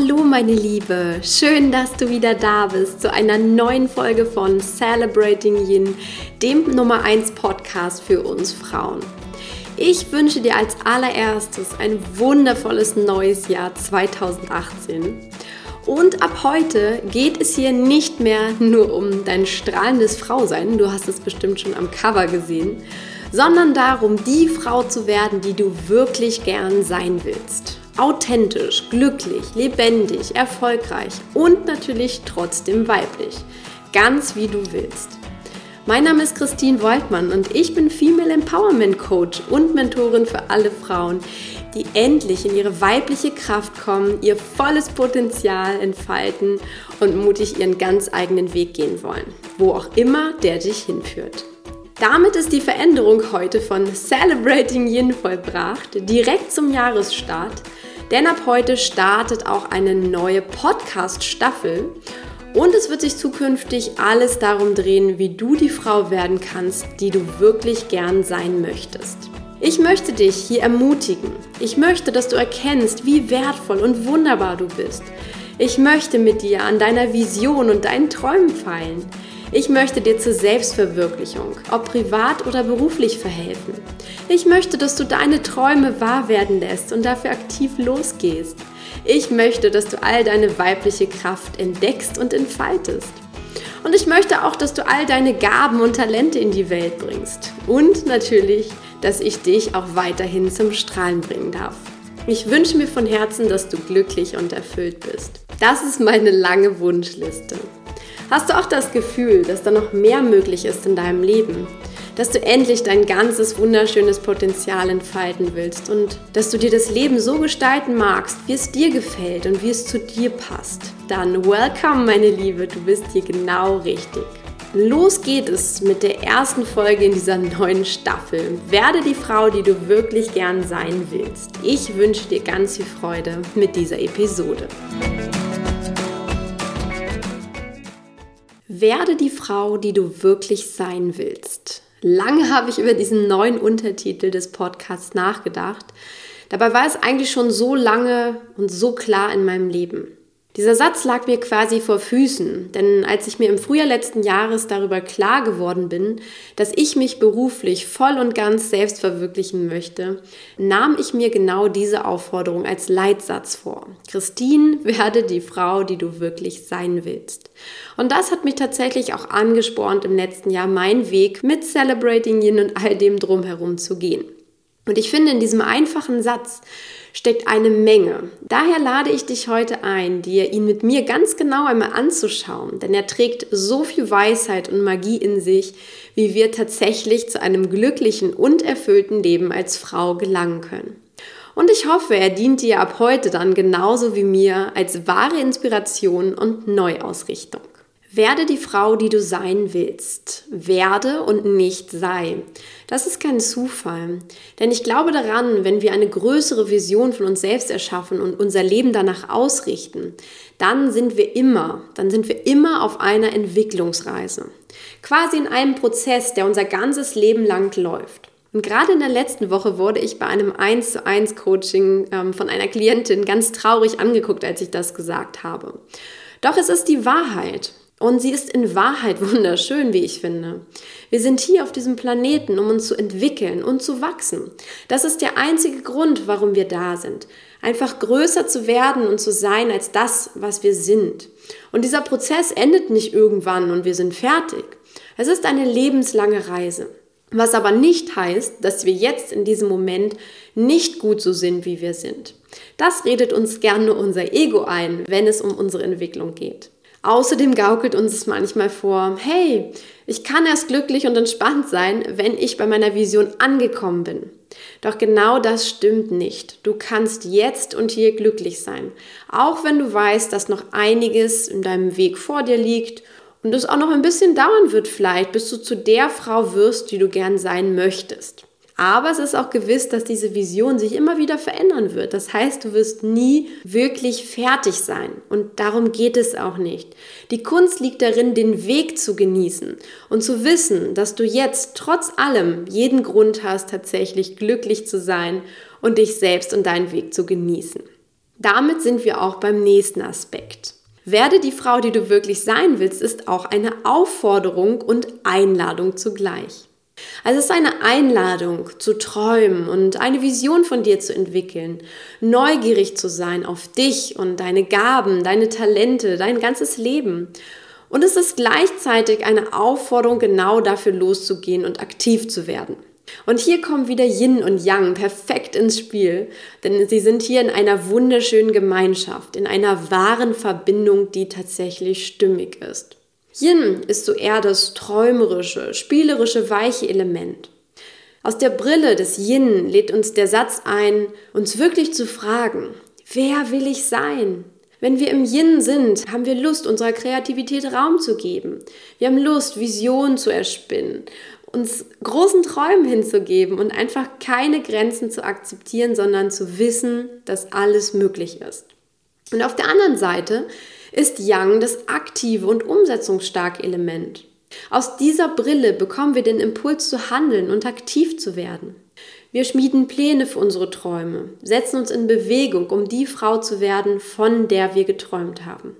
Hallo meine Liebe, schön, dass du wieder da bist zu einer neuen Folge von Celebrating Yin, dem Nummer 1 Podcast für uns Frauen. Ich wünsche dir als allererstes ein wundervolles neues Jahr 2018. Und ab heute geht es hier nicht mehr nur um dein strahlendes Frausein, du hast es bestimmt schon am Cover gesehen, sondern darum, die Frau zu werden, die du wirklich gern sein willst. Authentisch, glücklich, lebendig, erfolgreich und natürlich trotzdem weiblich. Ganz wie du willst. Mein Name ist Christine Woltmann und ich bin Female Empowerment Coach und Mentorin für alle Frauen, die endlich in ihre weibliche Kraft kommen, ihr volles Potenzial entfalten und mutig ihren ganz eigenen Weg gehen wollen, wo auch immer der dich hinführt. Damit ist die Veränderung heute von Celebrating Yin vollbracht, direkt zum Jahresstart. Denn ab heute startet auch eine neue Podcast-Staffel und es wird sich zukünftig alles darum drehen, wie du die Frau werden kannst, die du wirklich gern sein möchtest. Ich möchte dich hier ermutigen. Ich möchte, dass du erkennst, wie wertvoll und wunderbar du bist. Ich möchte mit dir an deiner Vision und deinen Träumen feilen. Ich möchte dir zur Selbstverwirklichung, ob privat oder beruflich, verhelfen. Ich möchte, dass du deine Träume wahr werden lässt und dafür aktiv losgehst. Ich möchte, dass du all deine weibliche Kraft entdeckst und entfaltest. Und ich möchte auch, dass du all deine Gaben und Talente in die Welt bringst. Und natürlich, dass ich dich auch weiterhin zum Strahlen bringen darf. Ich wünsche mir von Herzen, dass du glücklich und erfüllt bist. Das ist meine lange Wunschliste. Hast du auch das Gefühl, dass da noch mehr möglich ist in deinem Leben? Dass du endlich dein ganzes wunderschönes Potenzial entfalten willst und dass du dir das Leben so gestalten magst, wie es dir gefällt und wie es zu dir passt? Dann welcome, meine Liebe, du bist hier genau richtig. Los geht es mit der ersten Folge in dieser neuen Staffel. Werde die Frau, die du wirklich gern sein willst. Ich wünsche dir ganz viel Freude mit dieser Episode. Werde die Frau, die du wirklich sein willst. Lange habe ich über diesen neuen Untertitel des Podcasts nachgedacht. Dabei war es eigentlich schon so lange und so klar in meinem Leben. Dieser Satz lag mir quasi vor Füßen, denn als ich mir im Frühjahr letzten Jahres darüber klar geworden bin, dass ich mich beruflich voll und ganz selbst verwirklichen möchte, nahm ich mir genau diese Aufforderung als Leitsatz vor. Christine, werde die Frau, die du wirklich sein willst. Und das hat mich tatsächlich auch angespornt, im letzten Jahr meinen Weg mit Celebrating Yin und all dem drumherum zu gehen. Und ich finde, in diesem einfachen Satz steckt eine Menge. Daher lade ich dich heute ein, dir ihn mit mir ganz genau einmal anzuschauen, denn er trägt so viel Weisheit und Magie in sich, wie wir tatsächlich zu einem glücklichen und erfüllten Leben als Frau gelangen können. Und ich hoffe, er dient dir ab heute dann genauso wie mir als wahre Inspiration und Neuausrichtung. Werde die Frau, die du sein willst. Werde und nicht sei. Das ist kein Zufall. Denn ich glaube daran, wenn wir eine größere Vision von uns selbst erschaffen und unser Leben danach ausrichten, dann sind wir immer, dann sind wir immer auf einer Entwicklungsreise. Quasi in einem Prozess, der unser ganzes Leben lang läuft. Und gerade in der letzten Woche wurde ich bei einem 1 zu 1 Coaching ähm, von einer Klientin ganz traurig angeguckt, als ich das gesagt habe. Doch es ist die Wahrheit. Und sie ist in Wahrheit wunderschön, wie ich finde. Wir sind hier auf diesem Planeten, um uns zu entwickeln und zu wachsen. Das ist der einzige Grund, warum wir da sind. Einfach größer zu werden und zu sein als das, was wir sind. Und dieser Prozess endet nicht irgendwann und wir sind fertig. Es ist eine lebenslange Reise. Was aber nicht heißt, dass wir jetzt in diesem Moment nicht gut so sind, wie wir sind. Das redet uns gerne unser Ego ein, wenn es um unsere Entwicklung geht. Außerdem gaukelt uns es manchmal vor, hey, ich kann erst glücklich und entspannt sein, wenn ich bei meiner Vision angekommen bin. Doch genau das stimmt nicht. Du kannst jetzt und hier glücklich sein, auch wenn du weißt, dass noch einiges in deinem Weg vor dir liegt und es auch noch ein bisschen dauern wird vielleicht, bis du zu der Frau wirst, die du gern sein möchtest. Aber es ist auch gewiss, dass diese Vision sich immer wieder verändern wird. Das heißt, du wirst nie wirklich fertig sein. Und darum geht es auch nicht. Die Kunst liegt darin, den Weg zu genießen und zu wissen, dass du jetzt trotz allem jeden Grund hast, tatsächlich glücklich zu sein und dich selbst und deinen Weg zu genießen. Damit sind wir auch beim nächsten Aspekt. Werde die Frau, die du wirklich sein willst, ist auch eine Aufforderung und Einladung zugleich. Also es ist eine Einladung zu träumen und eine Vision von dir zu entwickeln, neugierig zu sein auf dich und deine Gaben, deine Talente, dein ganzes Leben. Und es ist gleichzeitig eine Aufforderung, genau dafür loszugehen und aktiv zu werden. Und hier kommen wieder Yin und Yang perfekt ins Spiel, denn sie sind hier in einer wunderschönen Gemeinschaft, in einer wahren Verbindung, die tatsächlich stimmig ist. Yin ist so eher das träumerische, spielerische, weiche Element. Aus der Brille des Yin lädt uns der Satz ein, uns wirklich zu fragen, wer will ich sein? Wenn wir im Yin sind, haben wir Lust, unserer Kreativität Raum zu geben. Wir haben Lust, Visionen zu erspinnen, uns großen Träumen hinzugeben und einfach keine Grenzen zu akzeptieren, sondern zu wissen, dass alles möglich ist. Und auf der anderen Seite ist Yang das aktive und umsetzungsstarke Element. Aus dieser Brille bekommen wir den Impuls zu handeln und aktiv zu werden. Wir schmieden Pläne für unsere Träume, setzen uns in Bewegung, um die Frau zu werden, von der wir geträumt haben.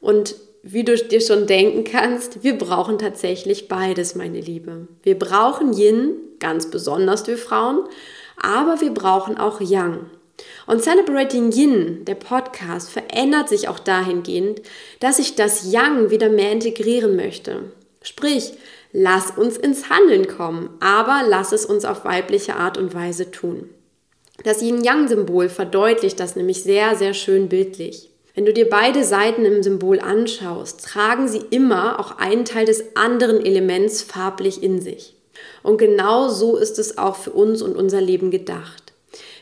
Und wie du dir schon denken kannst, wir brauchen tatsächlich beides, meine Liebe. Wir brauchen Yin, ganz besonders wir Frauen, aber wir brauchen auch Yang. Und Celebrating Yin, der Podcast, verändert sich auch dahingehend, dass ich das Yang wieder mehr integrieren möchte. Sprich, lass uns ins Handeln kommen, aber lass es uns auf weibliche Art und Weise tun. Das Yin-Yang-Symbol verdeutlicht das nämlich sehr, sehr schön bildlich. Wenn du dir beide Seiten im Symbol anschaust, tragen sie immer auch einen Teil des anderen Elements farblich in sich. Und genau so ist es auch für uns und unser Leben gedacht.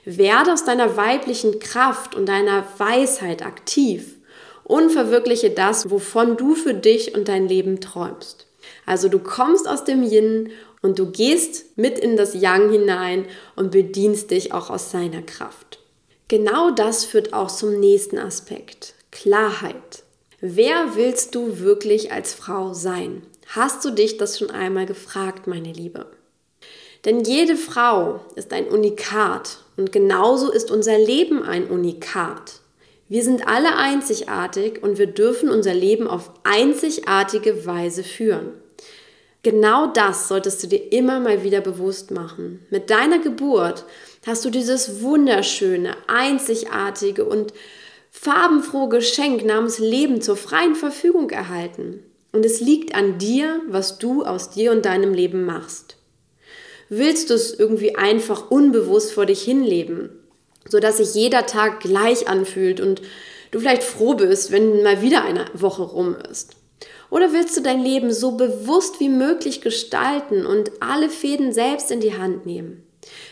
Werde aus deiner weiblichen Kraft und deiner Weisheit aktiv und verwirkliche das, wovon du für dich und dein Leben träumst. Also du kommst aus dem Yin und du gehst mit in das Yang hinein und bedienst dich auch aus seiner Kraft. Genau das führt auch zum nächsten Aspekt, Klarheit. Wer willst du wirklich als Frau sein? Hast du dich das schon einmal gefragt, meine Liebe? Denn jede Frau ist ein Unikat und genauso ist unser Leben ein Unikat. Wir sind alle einzigartig und wir dürfen unser Leben auf einzigartige Weise führen. Genau das solltest du dir immer mal wieder bewusst machen. Mit deiner Geburt hast du dieses wunderschöne, einzigartige und farbenfrohe Geschenk namens Leben zur freien Verfügung erhalten. Und es liegt an dir, was du aus dir und deinem Leben machst willst du es irgendwie einfach unbewusst vor dich hinleben, sodass sich jeder Tag gleich anfühlt und du vielleicht froh bist, wenn mal wieder eine Woche rum ist? Oder willst du dein Leben so bewusst wie möglich gestalten und alle Fäden selbst in die Hand nehmen?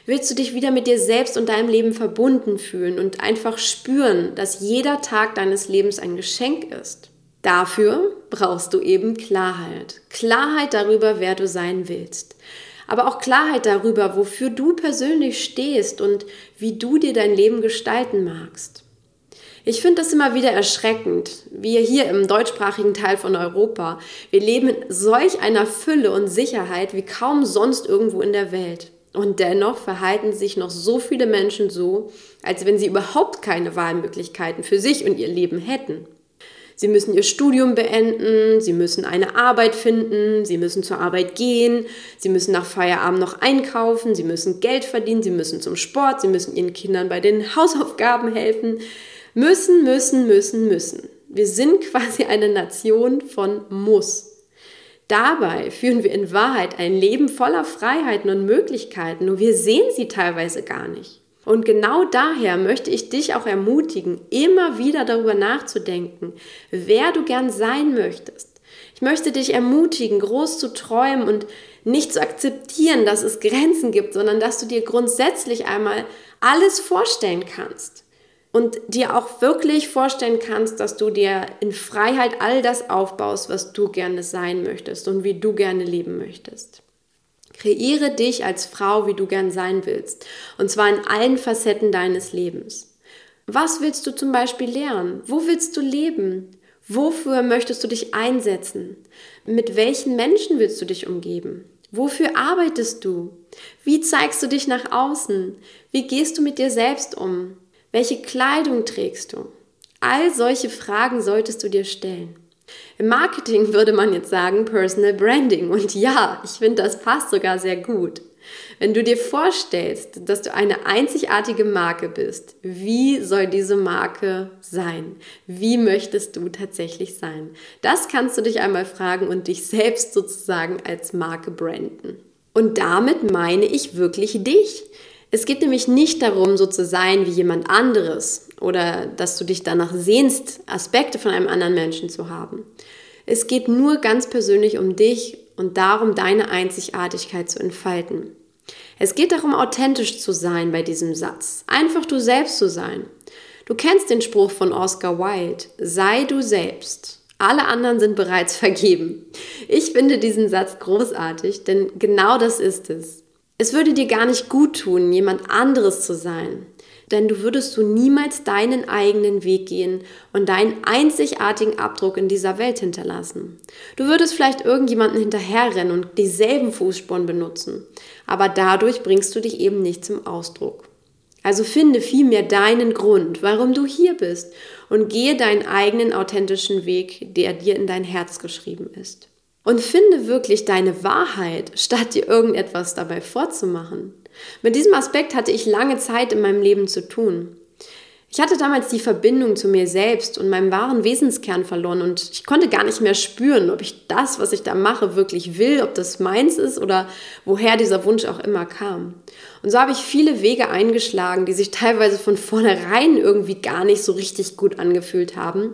Willst du dich wieder mit dir selbst und deinem Leben verbunden fühlen und einfach spüren, dass jeder Tag deines Lebens ein Geschenk ist? Dafür brauchst du eben Klarheit. Klarheit darüber, wer du sein willst aber auch Klarheit darüber, wofür du persönlich stehst und wie du dir dein Leben gestalten magst. Ich finde das immer wieder erschreckend. Wir hier im deutschsprachigen Teil von Europa, wir leben in solch einer Fülle und Sicherheit wie kaum sonst irgendwo in der Welt. Und dennoch verhalten sich noch so viele Menschen so, als wenn sie überhaupt keine Wahlmöglichkeiten für sich und ihr Leben hätten. Sie müssen ihr Studium beenden, sie müssen eine Arbeit finden, sie müssen zur Arbeit gehen, sie müssen nach Feierabend noch einkaufen, sie müssen Geld verdienen, sie müssen zum Sport, sie müssen ihren Kindern bei den Hausaufgaben helfen. Müssen, müssen, müssen, müssen. Wir sind quasi eine Nation von Muss. Dabei führen wir in Wahrheit ein Leben voller Freiheiten und Möglichkeiten, nur wir sehen sie teilweise gar nicht. Und genau daher möchte ich dich auch ermutigen, immer wieder darüber nachzudenken, wer du gern sein möchtest. Ich möchte dich ermutigen, groß zu träumen und nicht zu akzeptieren, dass es Grenzen gibt, sondern dass du dir grundsätzlich einmal alles vorstellen kannst und dir auch wirklich vorstellen kannst, dass du dir in Freiheit all das aufbaust, was du gerne sein möchtest und wie du gerne leben möchtest. Kreiere dich als Frau, wie du gern sein willst. Und zwar in allen Facetten deines Lebens. Was willst du zum Beispiel lernen? Wo willst du leben? Wofür möchtest du dich einsetzen? Mit welchen Menschen willst du dich umgeben? Wofür arbeitest du? Wie zeigst du dich nach außen? Wie gehst du mit dir selbst um? Welche Kleidung trägst du? All solche Fragen solltest du dir stellen. Im Marketing würde man jetzt sagen Personal Branding. Und ja, ich finde, das passt sogar sehr gut. Wenn du dir vorstellst, dass du eine einzigartige Marke bist, wie soll diese Marke sein? Wie möchtest du tatsächlich sein? Das kannst du dich einmal fragen und dich selbst sozusagen als Marke branden. Und damit meine ich wirklich dich. Es geht nämlich nicht darum, so zu sein wie jemand anderes oder dass du dich danach sehnst, Aspekte von einem anderen Menschen zu haben. Es geht nur ganz persönlich um dich und darum, deine Einzigartigkeit zu entfalten. Es geht darum, authentisch zu sein bei diesem Satz. Einfach du selbst zu sein. Du kennst den Spruch von Oscar Wilde. Sei du selbst. Alle anderen sind bereits vergeben. Ich finde diesen Satz großartig, denn genau das ist es. Es würde dir gar nicht gut tun, jemand anderes zu sein. Denn du würdest du niemals deinen eigenen Weg gehen und deinen einzigartigen Abdruck in dieser Welt hinterlassen. Du würdest vielleicht irgendjemanden hinterherrennen und dieselben Fußspuren benutzen, aber dadurch bringst du dich eben nicht zum Ausdruck. Also finde vielmehr deinen Grund, warum du hier bist und gehe deinen eigenen authentischen Weg, der dir in dein Herz geschrieben ist. Und finde wirklich deine Wahrheit, statt dir irgendetwas dabei vorzumachen. Mit diesem Aspekt hatte ich lange Zeit in meinem Leben zu tun. Ich hatte damals die Verbindung zu mir selbst und meinem wahren Wesenskern verloren und ich konnte gar nicht mehr spüren, ob ich das, was ich da mache, wirklich will, ob das meins ist oder woher dieser Wunsch auch immer kam. Und so habe ich viele Wege eingeschlagen, die sich teilweise von vornherein irgendwie gar nicht so richtig gut angefühlt haben.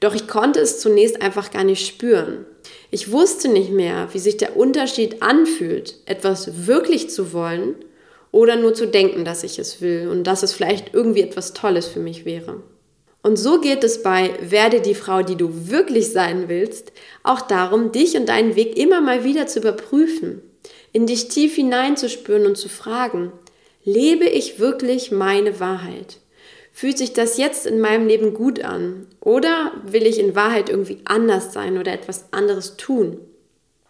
Doch ich konnte es zunächst einfach gar nicht spüren. Ich wusste nicht mehr, wie sich der Unterschied anfühlt, etwas wirklich zu wollen oder nur zu denken, dass ich es will und dass es vielleicht irgendwie etwas Tolles für mich wäre. Und so geht es bei Werde die Frau, die du wirklich sein willst, auch darum, dich und deinen Weg immer mal wieder zu überprüfen, in dich tief hineinzuspüren und zu fragen, lebe ich wirklich meine Wahrheit? Fühlt sich das jetzt in meinem Leben gut an? Oder will ich in Wahrheit irgendwie anders sein oder etwas anderes tun?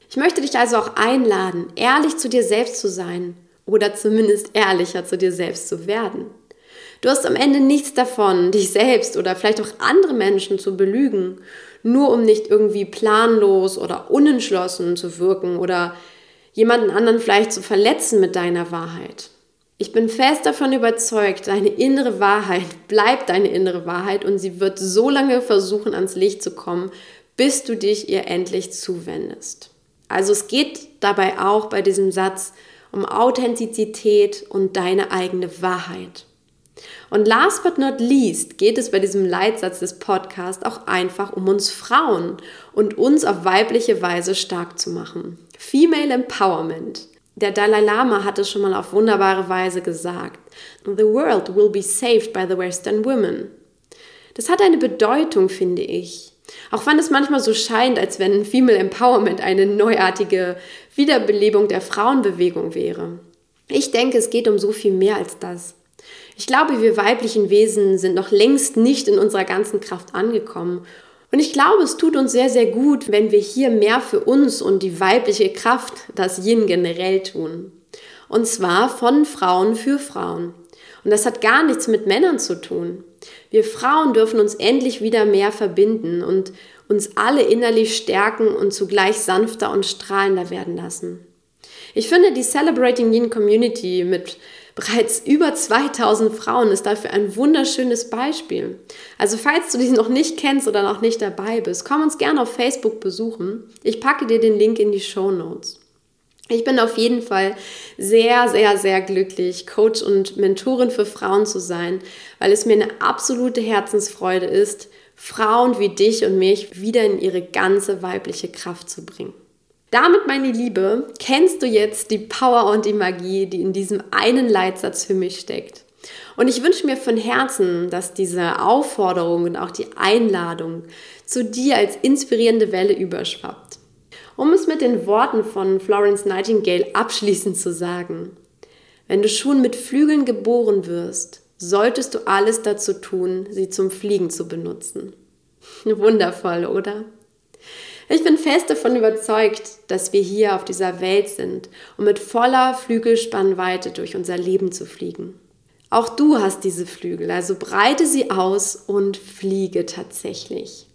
Ich möchte dich also auch einladen, ehrlich zu dir selbst zu sein oder zumindest ehrlicher zu dir selbst zu werden. Du hast am Ende nichts davon, dich selbst oder vielleicht auch andere Menschen zu belügen, nur um nicht irgendwie planlos oder unentschlossen zu wirken oder jemanden anderen vielleicht zu verletzen mit deiner Wahrheit. Ich bin fest davon überzeugt, deine innere Wahrheit bleibt deine innere Wahrheit und sie wird so lange versuchen, ans Licht zu kommen, bis du dich ihr endlich zuwendest. Also es geht dabei auch bei diesem Satz um Authentizität und deine eigene Wahrheit. Und last but not least geht es bei diesem Leitsatz des Podcasts auch einfach um uns Frauen und uns auf weibliche Weise stark zu machen. Female Empowerment. Der Dalai Lama hat es schon mal auf wunderbare Weise gesagt. The world will be saved by the Western women. Das hat eine Bedeutung, finde ich. Auch wenn es manchmal so scheint, als wenn Female Empowerment eine neuartige Wiederbelebung der Frauenbewegung wäre. Ich denke, es geht um so viel mehr als das. Ich glaube, wir weiblichen Wesen sind noch längst nicht in unserer ganzen Kraft angekommen und ich glaube, es tut uns sehr, sehr gut, wenn wir hier mehr für uns und die weibliche Kraft, das Yin generell tun. Und zwar von Frauen für Frauen. Und das hat gar nichts mit Männern zu tun. Wir Frauen dürfen uns endlich wieder mehr verbinden und uns alle innerlich stärken und zugleich sanfter und strahlender werden lassen. Ich finde, die Celebrating Yin Community mit Bereits über 2000 Frauen ist dafür ein wunderschönes Beispiel. Also falls du dich noch nicht kennst oder noch nicht dabei bist, komm uns gerne auf Facebook besuchen. Ich packe dir den Link in die Show Notes. Ich bin auf jeden Fall sehr, sehr, sehr glücklich, Coach und Mentorin für Frauen zu sein, weil es mir eine absolute Herzensfreude ist, Frauen wie dich und mich wieder in ihre ganze weibliche Kraft zu bringen. Damit, meine Liebe, kennst du jetzt die Power und die Magie, die in diesem einen Leitsatz für mich steckt. Und ich wünsche mir von Herzen, dass diese Aufforderung und auch die Einladung zu dir als inspirierende Welle überschwappt. Um es mit den Worten von Florence Nightingale abschließend zu sagen, wenn du schon mit Flügeln geboren wirst, solltest du alles dazu tun, sie zum Fliegen zu benutzen. Wundervoll, oder? Ich bin fest davon überzeugt, dass wir hier auf dieser Welt sind, um mit voller Flügelspannweite durch unser Leben zu fliegen. Auch du hast diese Flügel, also breite sie aus und fliege tatsächlich.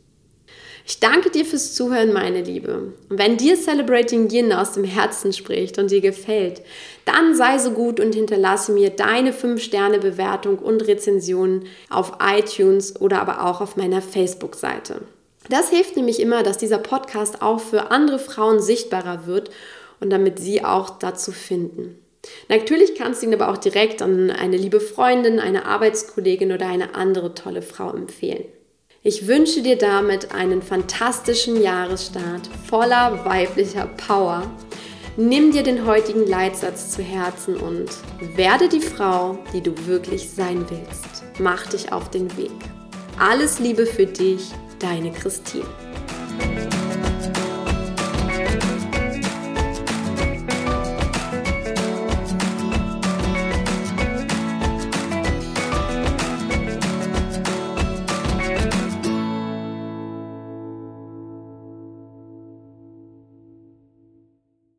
Ich danke dir fürs Zuhören, meine Liebe. Und wenn dir Celebrating Yin aus dem Herzen spricht und dir gefällt, dann sei so gut und hinterlasse mir deine 5-Sterne-Bewertung und Rezension auf iTunes oder aber auch auf meiner Facebook-Seite. Das hilft nämlich immer, dass dieser Podcast auch für andere Frauen sichtbarer wird und damit sie auch dazu finden. Natürlich kannst du ihn aber auch direkt an eine liebe Freundin, eine Arbeitskollegin oder eine andere tolle Frau empfehlen. Ich wünsche dir damit einen fantastischen Jahresstart voller weiblicher Power. Nimm dir den heutigen Leitsatz zu Herzen und werde die Frau, die du wirklich sein willst. Mach dich auf den Weg. Alles Liebe für dich, deine Christine.